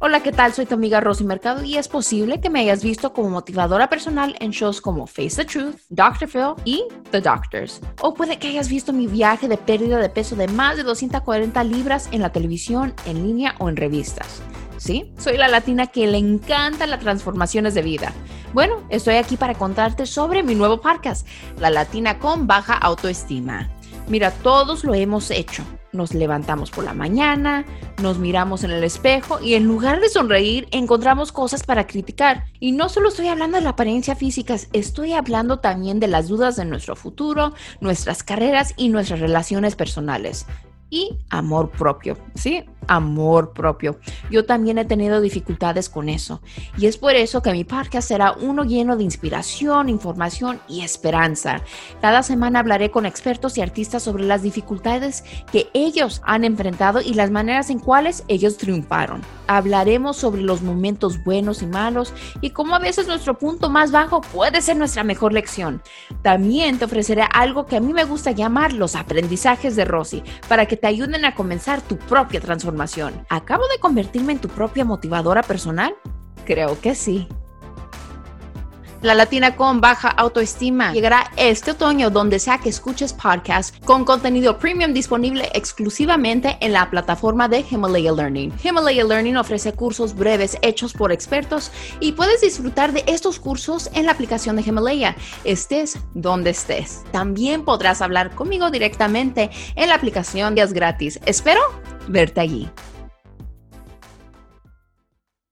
Hola, ¿qué tal? Soy tu amiga Rosy Mercado y es posible que me hayas visto como motivadora personal en shows como Face the Truth, Dr. Phil y The Doctors. O puede que hayas visto mi viaje de pérdida de peso de más de 240 libras en la televisión, en línea o en revistas. ¿Sí? Soy la latina que le encanta las transformaciones de vida. Bueno, estoy aquí para contarte sobre mi nuevo podcast, La Latina con Baja Autoestima. Mira, todos lo hemos hecho nos levantamos por la mañana, nos miramos en el espejo y en lugar de sonreír encontramos cosas para criticar. Y no solo estoy hablando de la apariencia física, estoy hablando también de las dudas de nuestro futuro, nuestras carreras y nuestras relaciones personales y amor propio, ¿sí? Amor propio. Yo también he tenido dificultades con eso y es por eso que mi podcast será uno lleno de inspiración, información y esperanza. Cada semana hablaré con expertos y artistas sobre las dificultades que ellos han enfrentado y las maneras en cuales ellos triunfaron. Hablaremos sobre los momentos buenos y malos y cómo a veces nuestro punto más bajo puede ser nuestra mejor lección. También te ofreceré algo que a mí me gusta llamar los aprendizajes de Rosy para que te ayuden a comenzar tu propia transformación. ¿Acabo de convertirme en tu propia motivadora personal? Creo que sí. La Latina con baja autoestima llegará este otoño donde sea que escuches podcast con contenido premium disponible exclusivamente en la plataforma de Himalaya Learning. Himalaya Learning ofrece cursos breves hechos por expertos y puedes disfrutar de estos cursos en la aplicación de Himalaya, estés donde estés. También podrás hablar conmigo directamente en la aplicación Días Gratis. Espero verte allí.